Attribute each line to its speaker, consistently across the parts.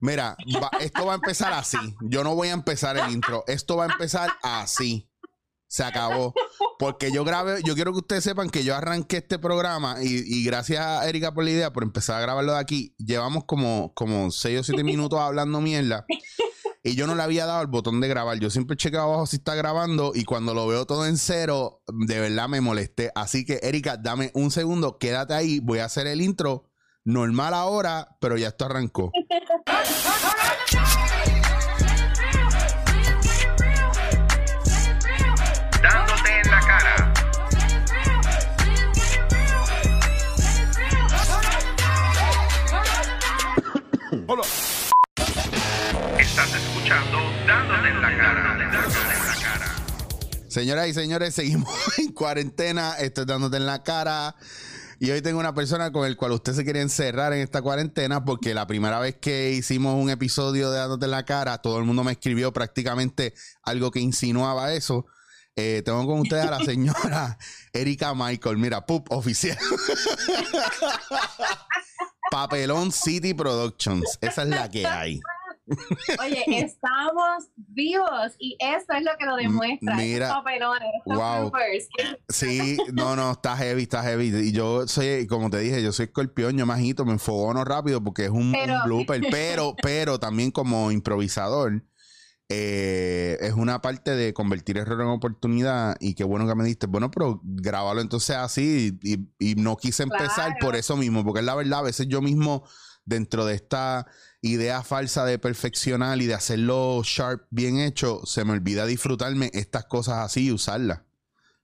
Speaker 1: Mira, esto va a empezar así. Yo no voy a empezar el intro. Esto va a empezar así. Se acabó. Porque yo grabé, yo quiero que ustedes sepan que yo arranqué este programa y, gracias a Erika por la idea, por empezar a grabarlo de aquí. Llevamos como, como 6 o 7 minutos hablando mierda. Y yo no le había dado el botón de grabar. Yo siempre chequeo abajo si está grabando y cuando lo veo todo en cero, de verdad me molesté. Así que, Erika, dame un segundo, quédate ahí. Voy a hacer el intro normal ahora, pero ya esto arrancó. Hola. Estás escuchando Dándote en la cara. Dándote en la cara. Señoras y señores, seguimos en cuarentena. Estoy dándote en la cara. Y hoy tengo una persona con el cual usted se quiere encerrar en esta cuarentena porque la primera vez que hicimos un episodio de Dándote en la cara, todo el mundo me escribió prácticamente algo que insinuaba eso. Eh, tengo con ustedes a la señora Erika Michael. Mira, pup, oficial. Papelón City Productions. Esa es la que hay.
Speaker 2: Oye, estamos vivos y eso es lo que lo demuestra. Mira, papelones,
Speaker 1: wow. Sí, no, no, está heavy, está heavy. Y yo soy, como te dije, yo soy escorpión, yo majito, me enfogono rápido porque es un, un blooper, pero, pero también como improvisador eh, es una parte de convertir error en oportunidad y qué bueno que me diste. Bueno, pero grábalo entonces así y, no quise empezar por eso mismo, porque es la verdad, a veces yo mismo dentro de esta idea falsa de perfeccionar y de hacerlo sharp bien hecho, se me olvida disfrutarme estas cosas así y usarlas.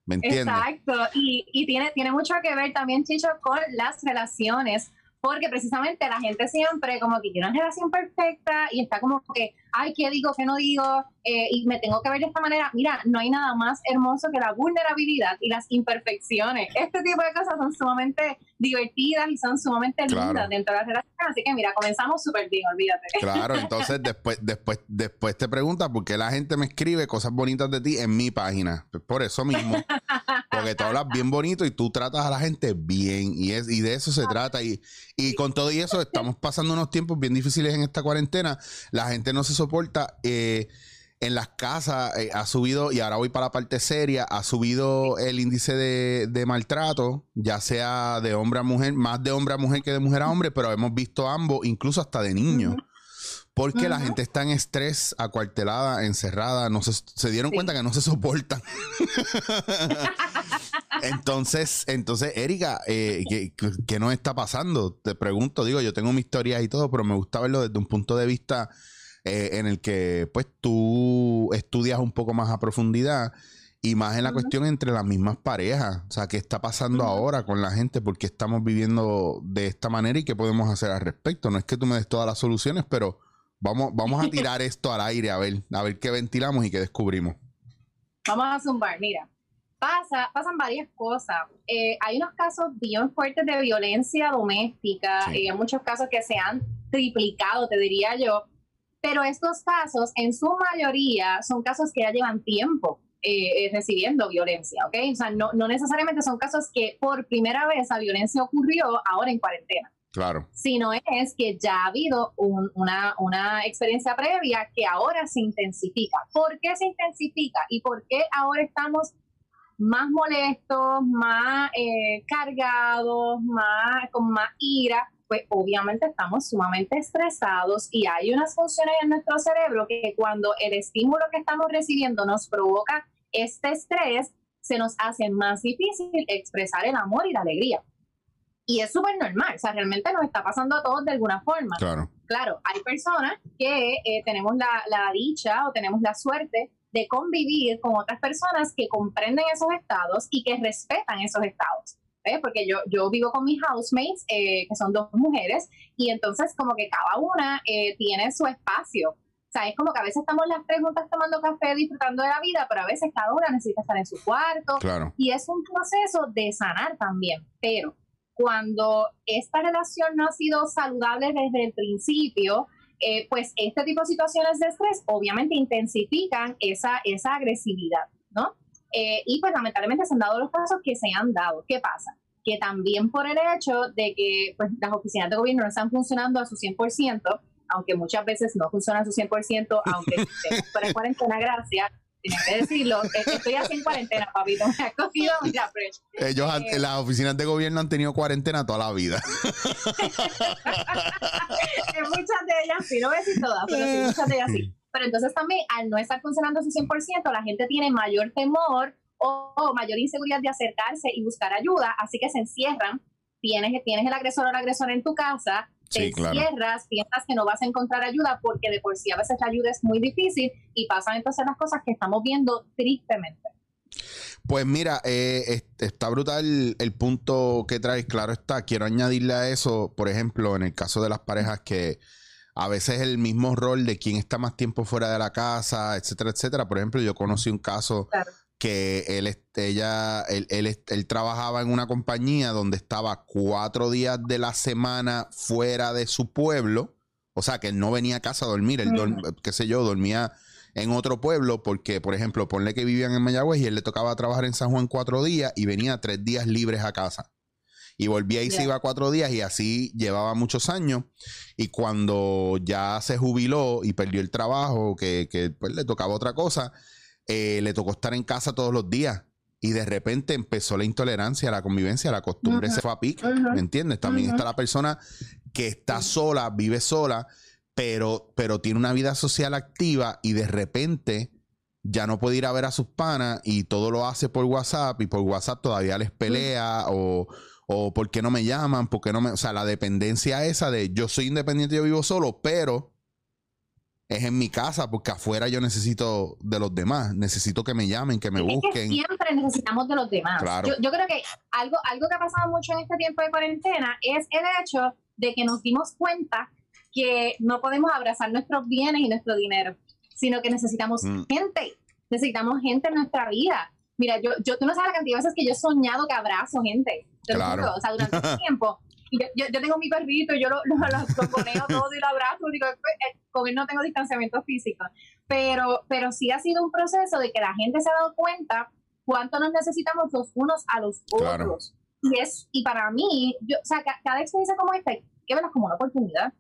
Speaker 1: ¿Me entiendes?
Speaker 2: Exacto, y, y tiene, tiene mucho que ver también, Chicho, con las relaciones porque precisamente la gente siempre como que tiene una relación perfecta y está como que, ay, ¿qué digo, qué no digo? Eh, y me tengo que ver de esta manera. Mira, no hay nada más hermoso que la vulnerabilidad y las imperfecciones. Este tipo de cosas son sumamente divertidas y son sumamente lindas dentro de las relaciones. Así que mira, comenzamos súper bien, olvídate.
Speaker 1: Claro, entonces después, después, después te preguntas por qué la gente me escribe cosas bonitas de ti en mi página. Pues por eso mismo. Porque tú hablas bien bonito y tú tratas a la gente bien. Y, es, y de eso se trata. Y, y con todo y eso, estamos pasando unos tiempos bien difíciles en esta cuarentena. La gente no se soporta. Eh, en las casas eh, ha subido, y ahora voy para la parte seria, ha subido el índice de, maltrato, ya sea de hombre a mujer, más de hombre a mujer que de mujer a hombre, pero hemos visto ambos, incluso hasta de niños. Porque la gente está en estrés, acuartelada, encerrada, no se, se dieron cuenta que no se soportan. entonces, entonces, Erika, eh, ¿qué, ¿qué, nos está pasando? Te pregunto, digo, yo tengo mi historia y todo, pero me gusta verlo desde un punto de vista eh, en el que pues tú estudias un poco más a profundidad y más en la cuestión entre las mismas parejas. O sea, ¿qué está pasando ahora con la gente? ¿Por qué estamos viviendo de esta manera y qué podemos hacer al respecto? No es que tú me des todas las soluciones, pero vamos, vamos a tirar esto al aire a ver, a ver qué ventilamos y qué descubrimos.
Speaker 2: Vamos a zumbar, mira. Pasa, pasan varias cosas. Eh, hay unos casos bien fuertes de violencia doméstica, y hay muchos casos que se han triplicado, te diría yo, pero estos casos, en su mayoría, son casos que ya llevan tiempo eh, eh, recibiendo violencia, ¿ok? O sea, no, no necesariamente son casos que por primera vez la violencia ocurrió ahora en cuarentena.
Speaker 1: Claro.
Speaker 2: Sino es que ya ha habido una, una, experiencia previa que ahora se intensifica. ¿Por qué se intensifica? ¿Y por qué ahora estamos más molestos, más eh, cargados, más, con más ira? pues obviamente estamos sumamente estresados y hay unas funciones en nuestro cerebro que cuando el estímulo que estamos recibiendo nos provoca este estrés, se nos hace más difícil expresar el amor y la alegría. Y es súper normal, o sea, realmente nos está pasando a todos de alguna forma.
Speaker 1: Claro.
Speaker 2: Claro, hay personas que eh, tenemos la, la dicha o tenemos la suerte de convivir con otras personas que comprenden esos estados y que respetan esos estados. Porque yo, yo vivo con mis housemates, eh, que son dos mujeres, y entonces como que cada una eh, tiene su espacio. O sea, es como que a veces estamos las tres juntas tomando café, disfrutando de la vida, pero a veces cada una necesita estar en su cuarto. Y es un proceso de sanar también. Pero cuando esta relación no ha sido saludable desde el principio, eh, pues este tipo de situaciones de estrés obviamente intensifican esa, esa agresividad, ¿no? Eh, y pues lamentablemente se han dado los casos que se han dado. ¿Qué pasa? Que también por el hecho de que pues, las oficinas de gobierno no están funcionando a su 100%, aunque muchas veces no funciona a su 100%, aunque estemos de cuarentena, gracias, tienes que decirlo, estoy así en cuarentena, papito, me ha cogido mira,
Speaker 1: Ellos, eh, las oficinas de gobierno han tenido cuarentena toda la vida.
Speaker 2: en muchas de ellas sí, no voy a decir todas, pero sí, muchas de ellas sí. Pero entonces también, al no estar funcionando su 100%, la gente tiene mayor temor o, mayor inseguridad de acercarse y buscar ayuda, así que se encierran. Tienes, tienes el agresor o la agresora en tu casa, te encierras, piensas que no vas a encontrar ayuda porque de por sí a veces la ayuda es muy difícil y pasan entonces las cosas que estamos viendo tristemente.
Speaker 1: Pues mira, eh, está brutal el punto que traes, claro está. Quiero añadirle a eso, por ejemplo, en el caso de las parejas que a veces el mismo rol de quién está más tiempo fuera de la casa, etcétera, etcétera. Por ejemplo, yo conocí un caso que él, ella, él, él, trabajaba en una compañía donde estaba cuatro días de la semana fuera de su pueblo. O sea, que él no venía a casa a dormir, él, qué sé yo, dormía en otro pueblo porque, por ejemplo, ponle que vivían en Mayagüez y él le tocaba trabajar en San Juan cuatro días y venía tres días libres a casa. Y volvía y se iba cuatro días y así llevaba muchos años. Y cuando ya se jubiló y perdió el trabajo, que, que pues, le tocaba otra cosa, eh, le tocó estar en casa todos los días. Y de repente empezó la intolerancia, la convivencia, la costumbre se fue a pique. ¿Me entiendes? También está la persona que está sola, vive sola, pero, pero tiene una vida social activa y de repente ya no puede ir a ver a sus panas y todo lo hace por WhatsApp y por WhatsApp todavía les pelea o, o por qué no me llaman, por qué no me... O sea, la dependencia esa de yo soy independiente, yo vivo solo, pero es en mi casa porque afuera yo necesito de los demás, necesito que me llamen, que me busquen.
Speaker 2: siempre necesitamos de los demás. Yo, creo que algo, algo que ha pasado mucho en este tiempo de cuarentena es el hecho de que nos dimos cuenta que no podemos abrazar nuestros bienes y nuestro dinero, sino que necesitamos mm. gente, necesitamos gente en nuestra vida. Mira, yo, yo, tú no sabes la cantidad de veces que yo he soñado que abrazo gente. Claro. o sea, durante ese tiempo yo, yo, tengo mi perrito, yo lo, lo, lo todo y lo abrazo, digo, pues, eh, con él no tengo distanciamiento físico, pero, pero sí ha sido un proceso de que la gente se ha dado cuenta cuánto nos necesitamos los unos a los otros. Y, es, y para mí, yo, o sea, cada, experiencia como esta que verla como una oportunidad.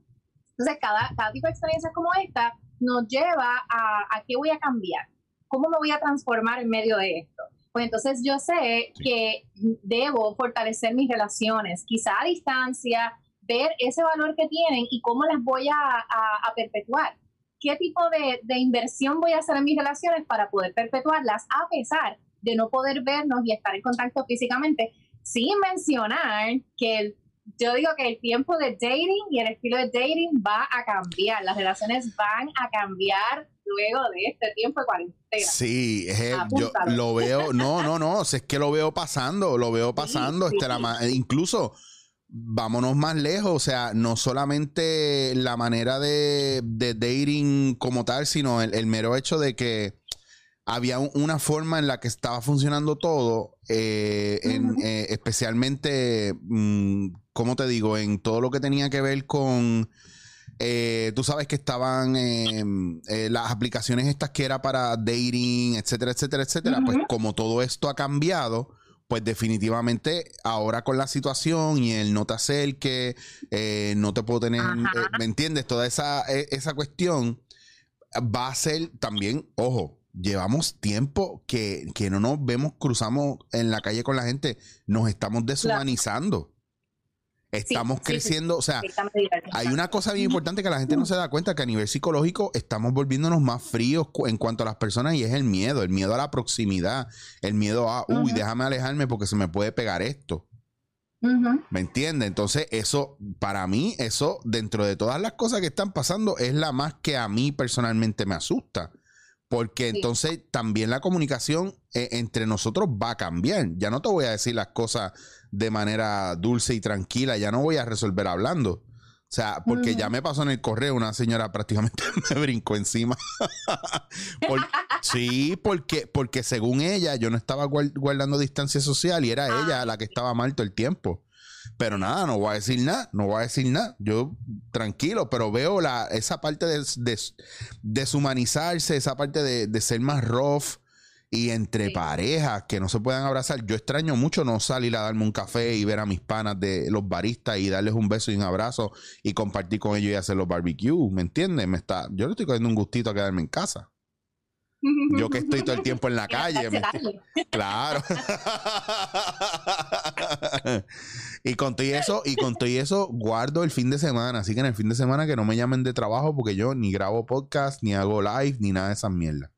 Speaker 2: Entonces, cada, cada tipo de experiencia como esta nos lleva a, a qué voy a cambiar, cómo me voy a transformar en medio de esto pues entonces yo sé que debo fortalecer mis relaciones, quizá a distancia, ver ese valor que tienen y cómo las voy a, perpetuar. ¿Qué tipo de, de, inversión voy a hacer en mis relaciones para poder perpetuarlas a pesar de no poder vernos y estar en contacto físicamente? Sin mencionar que el yo digo que el tiempo de dating y el estilo de dating va a cambiar. Las relaciones van a cambiar luego de este tiempo de cuarentena.
Speaker 1: Sí, yo lo veo, no, no, no, es que lo veo pasando, lo veo pasando, este, incluso vámonos más lejos, o sea, no solamente la manera de, dating como tal, sino el mero hecho de que había una forma en la que estaba funcionando todo, eh, eh, especialmente, mm, ¿cómo te digo? En todo lo que tenía que ver con... Eh, tú sabes que estaban em, las aplicaciones estas que era para dating, etcétera, etcétera, etcétera. Pues como todo esto ha cambiado, pues definitivamente ahora con la situación y el no te acerque, no te puedo tener, ¿me entiendes? Toda esa, e, esa cuestión va a ser también, ojo, llevamos tiempo que, no nos vemos, cruzamos en la calle con la gente, nos estamos deshumanizando. Estamos creciendo, o sea, hay una cosa bien importante que la gente no se da cuenta, que a nivel psicológico estamos volviéndonos más fríos en cuanto a las personas y es el miedo, el miedo a la proximidad, el miedo a, uy, déjame alejarme porque se me puede pegar esto. ¿Me entiende? Entonces, eso, para mí, eso, dentro de todas las cosas que están pasando, es la más que a mí personalmente me asusta. Porque entonces también la comunicación eh, entre nosotros va a cambiar. Ya no te voy a decir las cosas de manera dulce y tranquila, ya no voy a resolver hablando. O sea, porque ya me pasó en el correo, una señora prácticamente me brincó encima. sí, porque, porque según ella, yo no estaba guardando distancia social y era ella la que estaba mal todo el tiempo. Pero nada, no voy a decir nada, no voy a decir nada. Yo tranquilo, pero veo la, esa parte de, deshumanizarse, esa parte de, ser más rough Y entre parejas que no se puedan abrazar, yo extraño mucho no salir a darme un café y ver a mis panas de los baristas y darles un beso y un abrazo y compartir con ellos y hacer los barbecues, ¿me entiendes? Me está, yo le estoy cogiendo un gustito a quedarme en casa. Yo que estoy todo el tiempo en la calle. claro. y con todo eso, y con todo eso, guardo el fin de semana. Así que en el fin de semana que no me llamen de trabajo porque yo ni grabo podcast, ni hago live, ni nada de esas mierdas.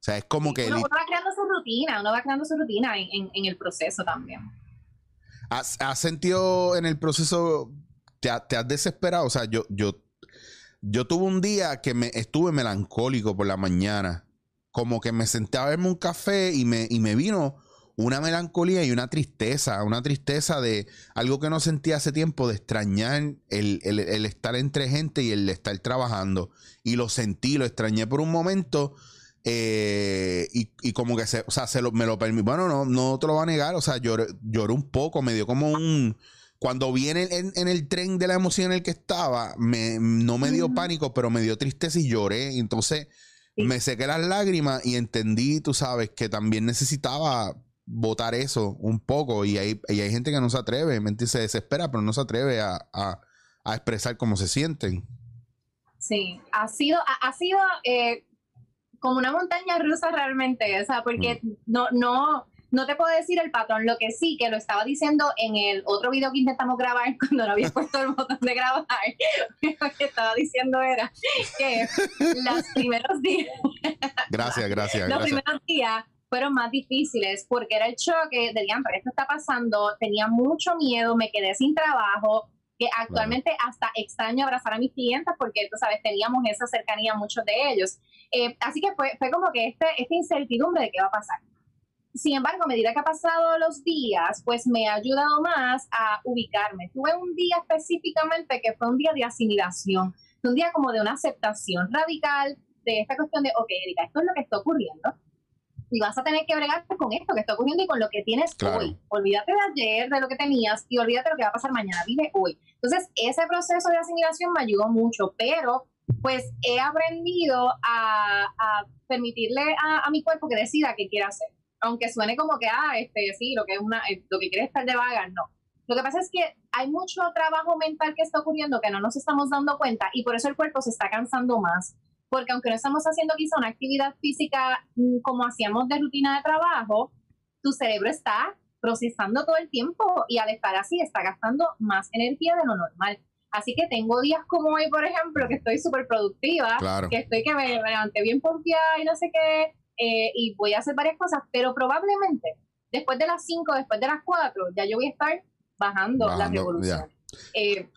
Speaker 1: O sea, es como que...
Speaker 2: Uno, rutina, uno va creando su rutina en, el proceso también.
Speaker 1: ¿Has, sentido en el proceso, te, te, has desesperado? O sea, yo, yo, yo tuve un día que me estuve melancólico por la mañana como que me senté a verme un café y me, y me vino una melancolía y una tristeza, una tristeza de algo que no sentía hace tiempo, de extrañar el, estar entre gente y el estar trabajando. Y lo sentí, lo extrañé por un momento. Eh, y, como que se, o sea, se me lo permitió. Bueno, no, no te lo voy a negar. O sea, lloré, un poco, me dio como un. Cuando viene en, en, el tren de la emoción en el que estaba, me, no me dio pánico, pero me dio tristeza y lloré. Entonces, me sequé las lágrimas y entendí, tú sabes, que también necesitaba votar eso un poco y hay, hay gente que no se atreve, ¿me Se desespera, pero no se atreve a, expresar cómo se sienten.
Speaker 2: Sí, ha sido, ha, sido eh, como una montaña rusa realmente, o sea, porque mm. no, no, no te puedo decir el patrón, lo que sí, que lo estaba diciendo en el otro video que intentamos grabar cuando no había puesto el botón de grabar, lo que estaba diciendo era que los primeros días...
Speaker 1: Gracias, gracias.
Speaker 2: Los primeros días fueron más difíciles porque era el choque de, diantre, esto está pasando, tenía mucho miedo, me quedé sin trabajo, que actualmente hasta extraño abrazar a mis clientes porque, tú sabes, teníamos esa cercanía muchos de ellos. Eh, así que fue, fue como que este, esta incertidumbre de qué va a pasar. Sin embargo, a medida que ha pasado los días, pues me ha ayudado más a ubicarme. Tuve un día específicamente que fue un día de asimilación, un día como de una aceptación radical de esta cuestión de, ok, Erika, esto es lo que está ocurriendo y vas a tener que bregar con esto que está ocurriendo y con lo que tienes hoy. Olvídate de ayer, de lo que tenías y olvídate de lo que va a pasar mañana, vive hoy. Entonces, ese proceso de asimilación me ayudó mucho, pero pues he aprendido a, permitirle a, a mi cuerpo que decida qué quiere hacer aunque suene como que, ah, este, sí, lo que es una, eh, lo que quiere estar de vaga, no. Lo que pasa es que hay mucho trabajo mental que está ocurriendo que no nos estamos dando cuenta y por eso el cuerpo se está cansando más. Porque aunque no estamos haciendo quizá una actividad física mm, como hacíamos de rutina de trabajo, tu cerebro está procesando todo el tiempo y al estar así está gastando más energía de lo normal. Así que tengo días como hoy, por ejemplo, que estoy súper productiva, que estoy que me levanté bien confiada y no sé qué, eh, y voy a hacer varias cosas, pero probablemente después de las 5, después de las 4, ya yo voy a estar bajando, la revolución. Eh,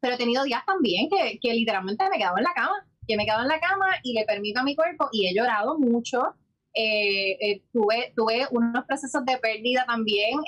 Speaker 2: pero he tenido días también que, que literalmente me he quedado en la cama, que me he quedado en la cama y le permito a mi cuerpo y he llorado mucho. Eh, tuve, tuve unos procesos de pérdida también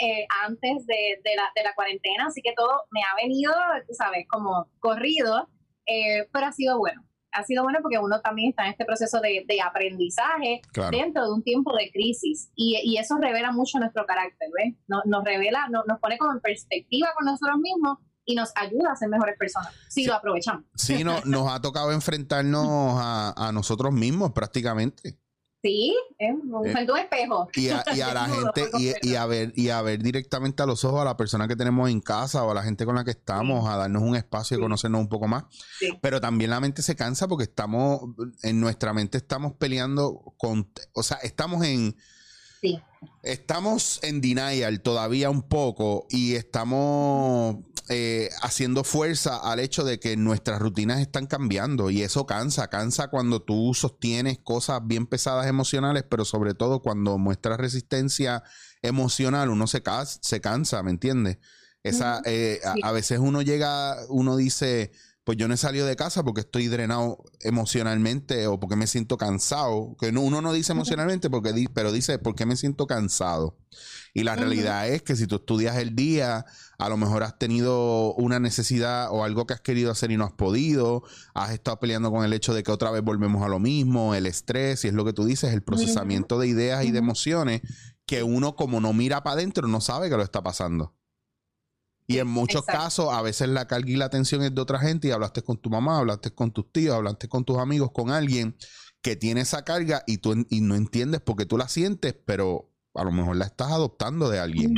Speaker 2: antes de, de, la, de la cuarentena, así que todo me ha venido, tú sabes, como corrido, pero ha sido bueno ha sido bueno porque uno también está en este proceso de, aprendizaje dentro de un tiempo de crisis y, eso revela mucho nuestro carácter, ¿ves? Nos, revela, nos pone como en perspectiva con nosotros mismos y nos ayuda a ser mejores personas si lo aprovechamos.
Speaker 1: Sí, no, nos ha tocado enfrentarnos a, a nosotros mismos prácticamente.
Speaker 2: Sí, es un, eh, espejo.
Speaker 1: Y a, la gente, y, a ver, y a ver directamente a los ojos a la persona que tenemos en casa o a la gente con la que estamos, a darnos un espacio y conocernos un poco más. Pero también la mente se cansa porque estamos, en nuestra mente estamos peleando con, o sea, estamos en Estamos en denial todavía un poco y estamos eh, haciendo fuerza al hecho de que nuestras rutinas están cambiando y eso cansa, cansa cuando tú sostienes cosas bien pesadas emocionales, pero sobre todo cuando muestras resistencia emocional, uno se, se cansa, ¿me entiendes? Esa, eh, a, veces uno llega, uno dice, pues yo no he salido de casa porque estoy drenado emocionalmente o porque me siento cansado. Que uno no dice emocionalmente, porque pero dice porque me siento cansado. Y la realidad es que si tú estudias el día, a lo mejor has tenido una necesidad o algo que has querido hacer y no has podido, has estado peleando con el hecho de que otra vez volvemos a lo mismo, el estrés, y es lo que tú dices, el procesamiento de ideas y de emociones que uno como no mira para adentro no sabe que lo está pasando. Y en muchos casos, a veces la carga y la atención es de otra gente y hablaste con tu mamá, hablaste con tus tíos, hablaste con tus amigos, con alguien que tiene esa carga y tú y no entiendes porque tú la sientes, pero a lo mejor la estás adoptando de alguien.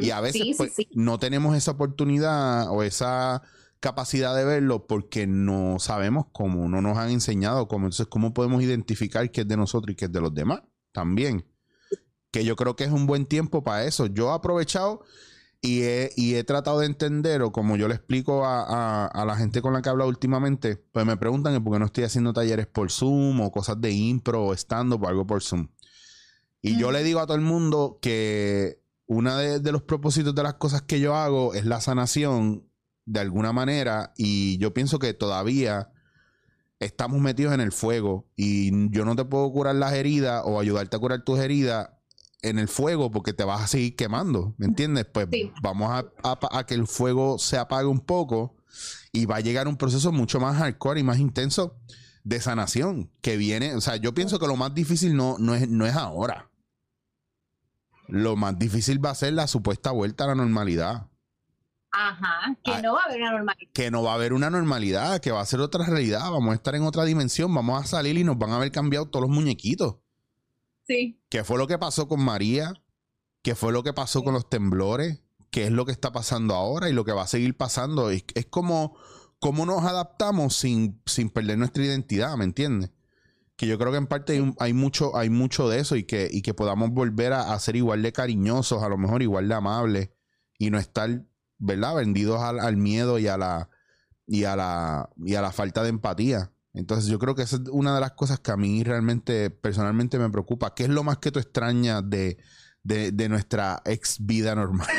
Speaker 1: Y a veces pues, no tenemos esa oportunidad o esa capacidad de verlo porque no sabemos cómo, no nos han enseñado cómo. Entonces, ¿cómo podemos identificar qué es de nosotros y qué es de los demás? También. Que yo creo que es un buen tiempo para eso. Yo he aprovechado y he, tratado de entender, o como yo le explico a, la gente con la que he hablado últimamente, pues me preguntan por qué no estoy haciendo talleres por Zoom o cosas de impro o stand-up o algo por Zoom. Y yo le digo a todo el mundo que uno de, los propósitos de las cosas que yo hago es la sanación de alguna manera y yo pienso que todavía estamos metidos en el fuego y yo no te puedo curar las heridas o ayudarte a curar tus heridas en el fuego porque te vas a seguir quemando, ¿me entiendes? Pues vamos a, a, que el fuego se apague un poco y va a llegar un proceso mucho más hardcore y más intenso de sanación que viene, o sea, yo pienso que lo más difícil no, no, es, no es ahora lo más difícil va a ser la supuesta vuelta a la normalidad.
Speaker 2: Ajá, que ah, no va a haber una normalidad.
Speaker 1: Que no va a haber una normalidad, que va a ser otra realidad. Vamos a estar en otra dimensión, vamos a salir y nos van a haber cambiado todos los muñequitos.
Speaker 2: Sí.
Speaker 1: ¿Qué fue lo que pasó con María? ¿Qué fue lo que pasó con los temblores? ¿Qué es lo que está pasando ahora y lo que va a seguir pasando? Es, es como cómo nos adaptamos sin, sin perder nuestra identidad, ¿me entiendes? que yo creo que en parte hay, mucho, hay mucho de eso y que, y que podamos volver a, ser igual de cariñosos, a lo mejor igual de amables y no estar, ¿verdad? Vendidos al, miedo y a la y a la y a la falta de empatía. Entonces yo creo que esa es una de las cosas que a mí realmente, personalmente me preocupa. ¿Qué es lo más que tú extrañas de, de nuestra ex vida normal?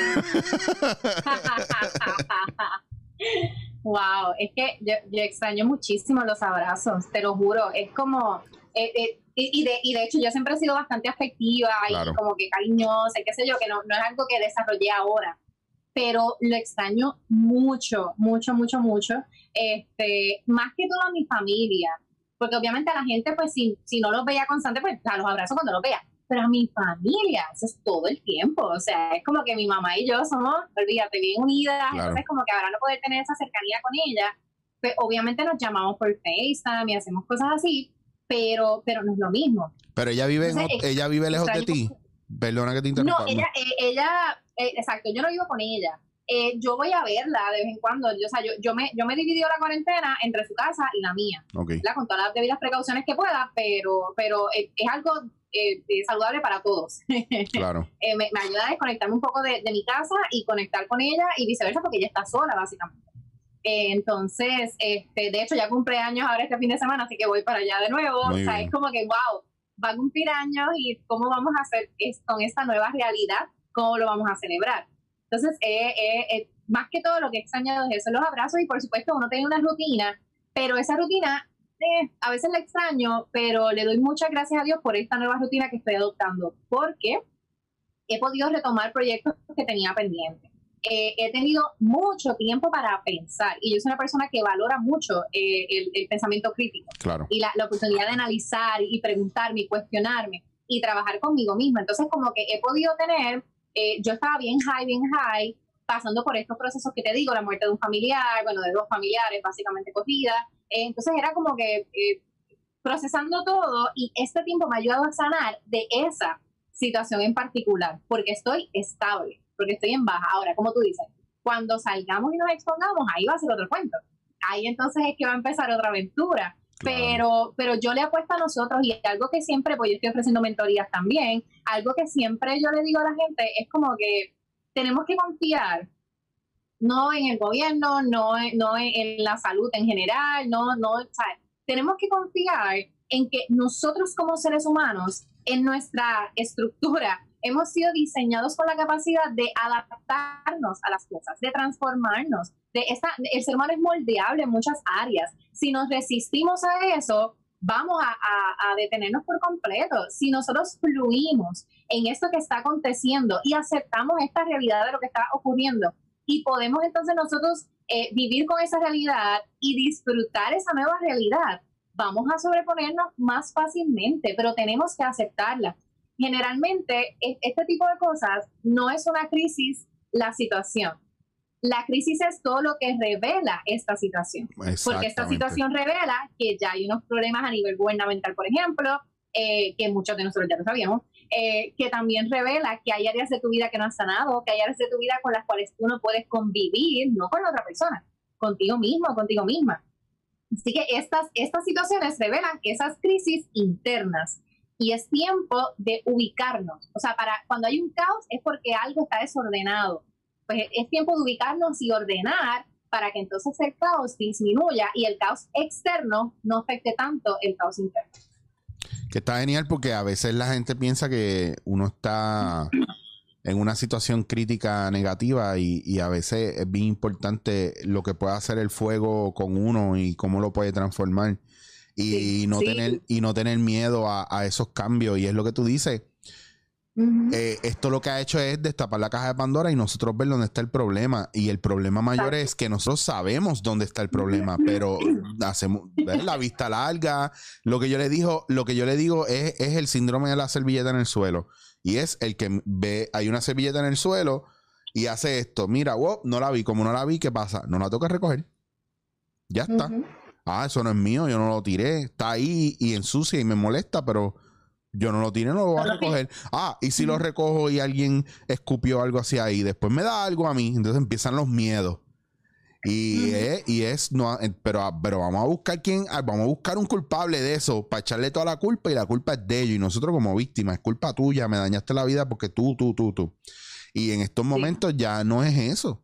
Speaker 2: Wow, es que yo, extraño muchísimo los abrazos, te lo juro. Es como, eh, eh, y, de, y de hecho yo siempre he sido bastante afectiva y como que cariñosa, qué sé yo, que no, no es algo que desarrollé ahora, pero lo extraño mucho, mucho, mucho, mucho. Este, más que todo a mi familia, porque obviamente a la gente, pues si, si no los veía constante, pues a los abrazo cuando los vea pero a mi familia, eso es todo el tiempo, o sea, es como que mi mamá y yo somos, olvídate, bien unidas, entonces como que ahora no poder tener esa cercanía con ella, pues obviamente nos llamamos por FaceTime y hacemos cosas así, pero, pero no es lo mismo.
Speaker 1: Pero ella vive, ella vive lejos de ti. Perdona que te interrumpa.
Speaker 2: No, ella, eh, ella eh, exacto, yo no vivo con ella. Eh, yo voy a verla de vez en cuando. Yo, o sea, yo, yo, me, yo me he dividido la cuarentena entre su casa y la mía. La, con todas las debidas precauciones que pueda, pero, pero es algo eh, saludable para todos.
Speaker 1: Claro.
Speaker 2: Eh, me, ayuda a desconectarme un poco de, mi casa y conectar con ella y viceversa porque ella está sola, básicamente. Eh, entonces, este, de hecho, ya cumple años ahora este fin de semana, así que voy para allá de nuevo. o sea, es como que, wow, va a cumplir años y cómo vamos a hacer con esta nueva realidad, cómo lo vamos a celebrar. Entonces, más que todo lo que he extrañado es eso, los abrazos y por supuesto uno tiene una rutina, pero esa rutina a veces la extraño, pero le doy muchas gracias a Dios por esta nueva rutina que estoy adoptando, porque he podido retomar proyectos que tenía pendientes. Eh, he tenido mucho tiempo para pensar y yo soy una persona que valora mucho eh, el, pensamiento crítico y la, oportunidad de analizar y preguntarme y cuestionarme y trabajar conmigo misma. Entonces, como que he podido tener, eh, yo estaba bien high, bien high, pasando por estos procesos que te digo, la muerte de un familiar, bueno, de dos familiares básicamente corridas, entonces era como que eh, procesando todo y este tiempo me ha ayudado a sanar de esa situación en particular, porque estoy estable, porque estoy en baja. Ahora, como tú dices, cuando salgamos y nos expongamos, ahí va a ser otro cuento. Ahí entonces es que va a empezar otra aventura. Pero, pero yo le apuesto a nosotros y algo que siempre, pues yo estoy ofreciendo mentorías también, algo que siempre yo le digo a la gente es como que tenemos que confiar no en el gobierno, no, no en la salud en general, no, no, tenemos que confiar en que nosotros como seres humanos, en nuestra estructura, hemos sido diseñados con la capacidad de adaptarnos a las cosas, de transformarnos. De esta, el ser humano es moldeable en muchas áreas. Si nos resistimos a eso, vamos a, a, detenernos por completo. Si nosotros fluimos en esto que está aconteciendo y aceptamos esta realidad de lo que está ocurriendo, y podemos entonces nosotros eh, vivir con esa realidad y disfrutar esa nueva realidad. Vamos a sobreponernos más fácilmente, pero tenemos que aceptarla. Generalmente, e, este tipo de cosas no es una crisis la situación. La crisis es todo lo que revela esta situación. Porque esta situación revela que ya hay unos problemas a nivel gubernamental, por ejemplo, eh, que muchos de nosotros ya lo sabíamos, eh, que también revela que hay áreas de tu vida que no has sanado, que hay áreas de tu vida con las cuales tú no puedes convivir, no con otra persona, contigo mismo, contigo misma. Así que estas, estas situaciones revelan esas crisis internas y es tiempo de ubicarnos. O sea, para cuando hay un caos es porque algo está desordenado. Pues es tiempo de ubicarnos y ordenar para que entonces el caos disminuya y el caos externo no afecte tanto el caos interno.
Speaker 1: Que está genial porque a veces la gente piensa que uno está en una situación crítica negativa y, a veces es bien importante lo que puede hacer el fuego con uno y cómo lo puede transformar y, no tener y no tener miedo a, esos cambios y es lo que tú dices eh, esto lo que ha hecho es destapar la caja de Pandora y nosotros ver dónde está el problema. Y el problema mayor es que nosotros sabemos dónde está el problema, pero hacemos la vista larga. Lo que yo le digo, lo que yo le digo es, es, el síndrome de la servilleta en el suelo. Y es el que ve, hay una servilleta en el suelo y hace esto. Mira, wow, no la vi. Como no la vi, ¿qué pasa? No la toca recoger. Ya está. Ah, eso no es mío, yo no lo tiré. Está ahí y ensucia y me molesta, pero yo no lo tiré, no lo voy a recoger. Ah, y si lo recojo y alguien escupió algo hacia ahí, después me da algo a mí, entonces empiezan los miedos. Y, es, y es, no, eh, pero, ah, pero vamos a buscar quién, ah, vamos a buscar un culpable de eso, para echarle toda la culpa y la culpa es de ellos. Y nosotros como víctimas, es culpa tuya, me dañaste la vida porque tú, tú, tú, tú. Y en estos momentos ya no es eso.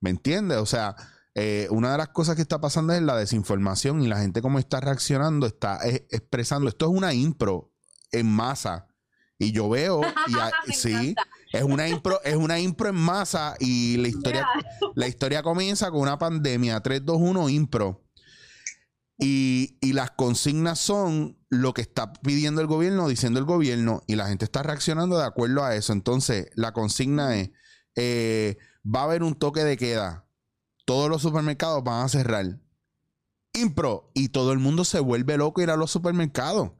Speaker 1: ¿Me entiendes? O sea, eh, una de las cosas que está pasando es la desinformación y la gente como está reaccionando, está eh, expresando, esto es una impro, en masa. Y yo veo, y sí, es una impro, es una impro en masa y la historia, la historia comienza con una pandemia, 321 impro. Y, y, las consignas son lo que está pidiendo el gobierno, diciendo el gobierno, y la gente está reaccionando de acuerdo a eso. Entonces, la consigna es, eh, va a haber un toque de queda. Todos los supermercados van a cerrar. Impro. Y todo el mundo se vuelve loco ir a los supermercados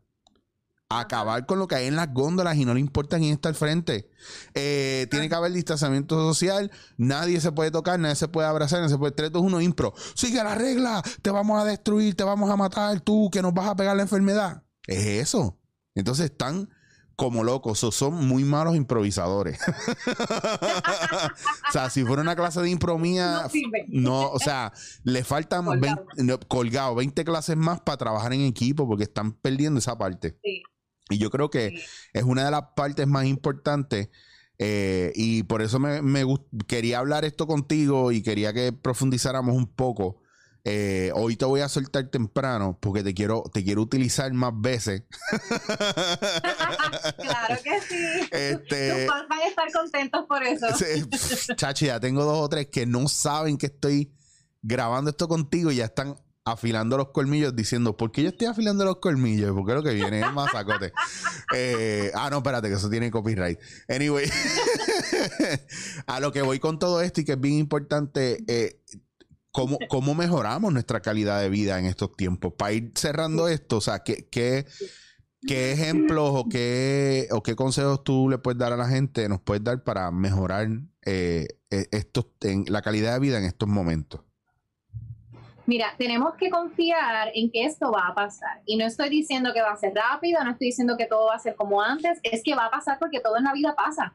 Speaker 1: acabar con lo que hay en las góndolas y no le importa quién está al frente. Eh, tiene que haber distanciamiento social, nadie se puede tocar, nadie se puede abrazar, nadie se puede. 3, 2, 1, impro. Sigue la regla, te vamos a destruir, te vamos a matar, tú que nos vas a pegar la enfermedad. Es eso. Entonces están como locos, o son muy malos improvisadores. o sea, si fuera una clase de impromía, no, o sea, le faltan colgado 20, clases más para trabajar en equipo porque están perdiendo esa parte. Sí. Y yo creo que es una de las partes más importantes. Eh, y por eso me, quería hablar esto contigo y quería que profundizáramos un poco. Eh, hoy te voy a soltar temprano porque te quiero, te quiero utilizar más veces.
Speaker 2: claro que sí. Este, van a estar contentos por eso.
Speaker 1: chachi, ya tengo dos o tres que no saben que estoy grabando esto contigo y ya están afilando los colmillos diciendo, ¿por qué yo estoy afilando los colmillos? Porque lo que viene es masacote. eh, ah, no, espérate, que eso tiene copyright. Anyway, a lo que voy con todo esto y que es bien importante, eh, ¿cómo, ¿cómo, mejoramos nuestra calidad de vida en estos tiempos? Para ir cerrando esto, o sea, ¿qué, qué, qué ejemplos o qué, o qué consejos tú le puedes dar a la gente, nos puedes dar para mejorar eh, e, estos, en, la calidad de vida en estos momentos?
Speaker 2: Mira, tenemos que confiar en que esto va a pasar. Y no estoy diciendo que va a ser rápido, no estoy diciendo que todo va a ser como antes, es que va a pasar porque todo en la vida pasa.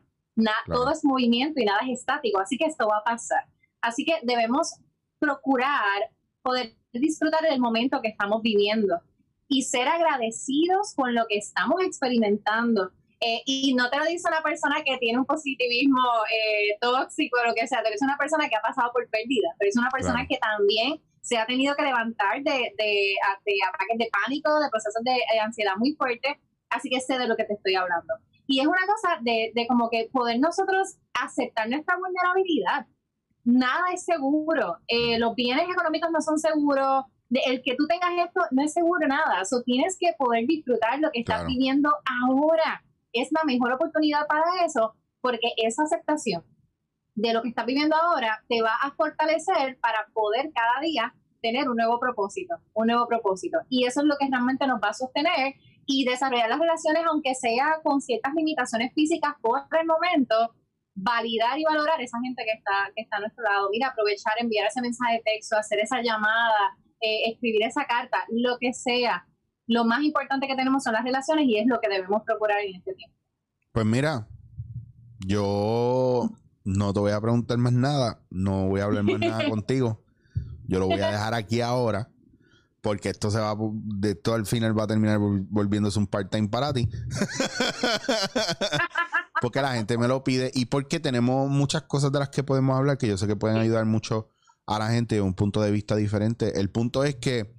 Speaker 2: Todo es movimiento y nada es estático, así que esto va a pasar. Así que debemos procurar poder disfrutar del momento que estamos viviendo y ser agradecidos con lo que estamos experimentando. Eh, y no te lo dice una persona que tiene un positivismo eh, tóxico o lo que sea, te lo dice una persona que ha pasado por pérdida, pero es una persona que también se ha tenido que levantar de, de, ataques de pánico, de procesos de, ansiedad muy fuertes, así que sé de lo que te estoy hablando. Y es una cosa de, de como que poder nosotros aceptar nuestra vulnerabilidad. Nada es seguro. Eh, los bienes económicos no son seguros. el que tú tengas esto no es seguro nada. So, tienes que poder disfrutar lo que estás viviendo ahora. Es la mejor oportunidad para eso, porque esa aceptación de lo que estás viviendo ahora te va a fortalecer para poder cada día tener un nuevo propósito, un nuevo propósito. Y eso es lo que realmente nos va a sostener y desarrollar las relaciones, aunque sea con ciertas limitaciones físicas por el momento, validar y valorar esa gente que está, que está a nuestro lado. Mira, aprovechar, enviar ese mensaje de texto, hacer esa llamada, eh, escribir esa carta, lo que sea. Lo más importante que tenemos son las relaciones y es lo que debemos procurar en este tiempo.
Speaker 1: Pues mira, yo no te voy a preguntar más nada, no voy a hablar más nada contigo. Yo lo voy a dejar aquí ahora porque esto se va de todo al final va a terminar volviéndose un part-time para ti. porque la gente me lo pide y porque tenemos muchas cosas de las que podemos hablar que yo sé que pueden ayudar mucho a la gente de un punto de vista diferente. El punto es que,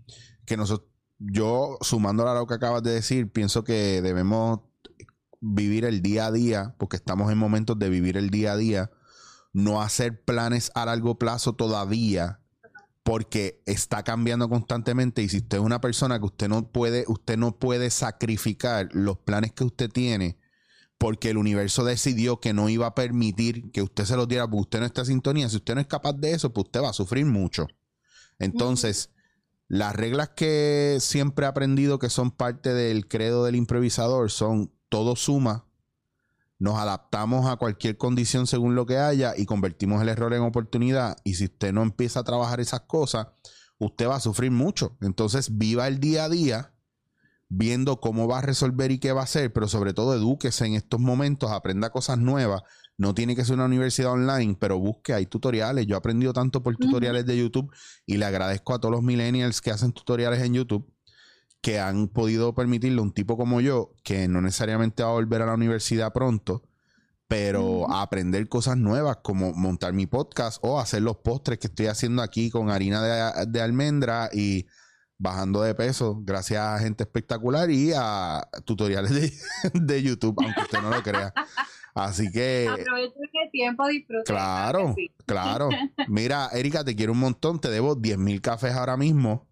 Speaker 1: que nosotros, yo sumando a lo que acabas de decir, pienso que debemos vivir el día a día, porque estamos en momentos de vivir el día a día, no hacer planes a largo plazo todavía porque está cambiando constantemente y si usted es una persona que usted no puede, usted no puede sacrificar los planes que usted tiene porque el universo decidió que no iba a permitir que usted se los diera porque usted no está en sintonía. Si usted no es capaz de eso, pues usted va a sufrir mucho. Entonces, las reglas que siempre he aprendido que son parte del credo del improvisador son todo suma, nos adaptamos a cualquier condición según lo que haya y convertimos el error en oportunidad. Y si usted no empieza a trabajar esas cosas, usted va a sufrir mucho. Entonces, viva el día a día viendo cómo va a resolver y qué va a hacer, pero sobre todo edúquese en estos momentos, aprenda cosas nuevas. No tiene que ser una universidad online, pero busque, hay tutoriales. Yo he aprendido tanto por tutoriales de YouTube y le agradezco a todos los millennials que hacen tutoriales en YouTube que han podido permitirle a un tipo como yo, que no necesariamente va a volver a la universidad pronto, pero a aprender cosas nuevas como montar mi podcast o hacer los postres que estoy haciendo aquí con harina de, almendra y bajando de peso gracias a gente espectacular y a tutoriales de, YouTube, aunque usted no lo crea. Así que...
Speaker 2: Aprovecho el tiempo, disfrute.
Speaker 1: Claro, claro. Mira, Erika, te quiero un montón. Te debo 10 mil cafés ahora mismo.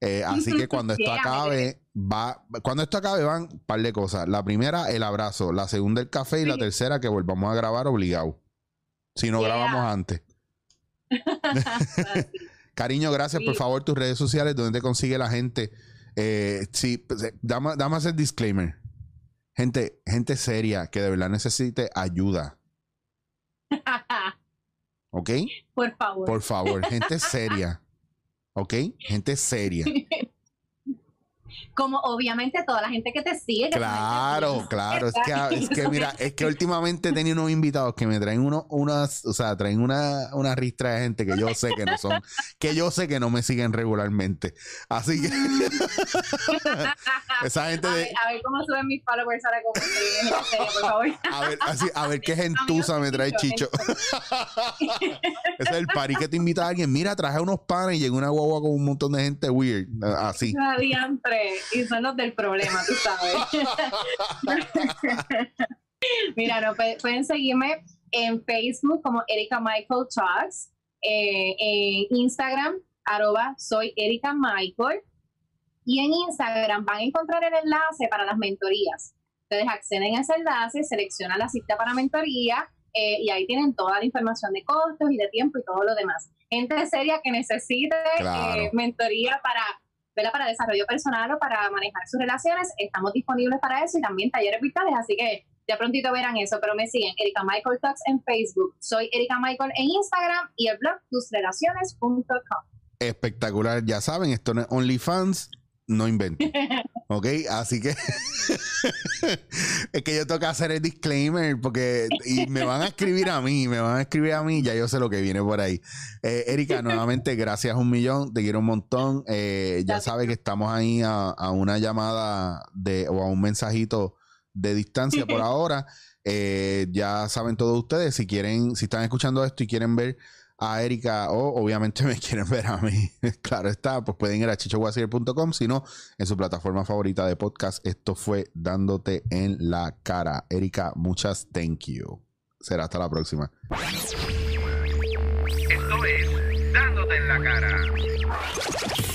Speaker 1: Eh, así que cuando esto acabe, va, cuando esto acabe van un par de cosas. La primera, el abrazo. La segunda, el café. Y la tercera, que volvamos a grabar obligado. Si no grabamos antes. Cariño, gracias. Por favor, tus redes sociales, donde te consigue la gente. Eh, sí, pues, eh, dame, dame hacer disclaimer. Gente, gente seria que de verdad necesite ayuda. ¿Ok?
Speaker 2: Por favor.
Speaker 1: Por favor, gente seria. ¿Ok? Gente seria.
Speaker 2: como obviamente toda la gente que te sigue.
Speaker 1: claro, claro. Es que, es que, mira, es que últimamente he tenido unos invitados que me traen uno, unas, o sea, traen una, una ristra de gente que yo sé que no son, que yo sé que no me siguen regularmente. Así que esa gente de.
Speaker 2: A ver, cómo suben mis followers ahora como por favor.
Speaker 1: a ver, así, a ver qué gentuza me trae Chicho. Ese es el party que te invita a alguien. Mira, traje unos panes y llegó una guagua con un montón de gente weird. Así.
Speaker 2: Y son los del problema, tú sabes. Mira, no, pueden seguirme en Facebook como Erika Michael Talks, eh, en Instagram, arroba soy Erika Michael, y en Instagram van a encontrar el enlace para las mentorías. Ustedes acceden a ese enlace, seleccionan la cita para mentoría eh, y ahí tienen toda la información de costos y de tiempo y todo lo demás. Gente seria que necesite eh, mentoría para para desarrollo personal o para manejar sus relaciones, estamos disponibles para eso y también talleres virtuales, así que ya prontito verán eso, pero me siguen Erika Michael Talks en Facebook, soy Erika Michael en Instagram y el blog tusrelaciones.com.
Speaker 1: Espectacular, ya saben, esto no es OnlyFans, no invento. ¿Ok? Así que es que yo tengo que hacer el disclaimer porque y me van a escribir a mí, me van a escribir a mí, ya yo sé lo que viene por ahí. Eh, Erika, nuevamente, gracias un millón, te quiero un montón. Eh, ya sabes que estamos ahí a, una llamada de, o a un mensajito de distancia por ahora. Eh, ya saben todos ustedes, si quieren, si están escuchando esto y quieren ver a Erika o obviamente me quieren ver a mí, claro está, pues pueden ir a chichoguasier.com, si no, en su plataforma favorita de podcast. Esto fue Dándote en la cara. Erika, muchas thank you. Será hasta la próxima.
Speaker 3: Esto es Dándote en la cara.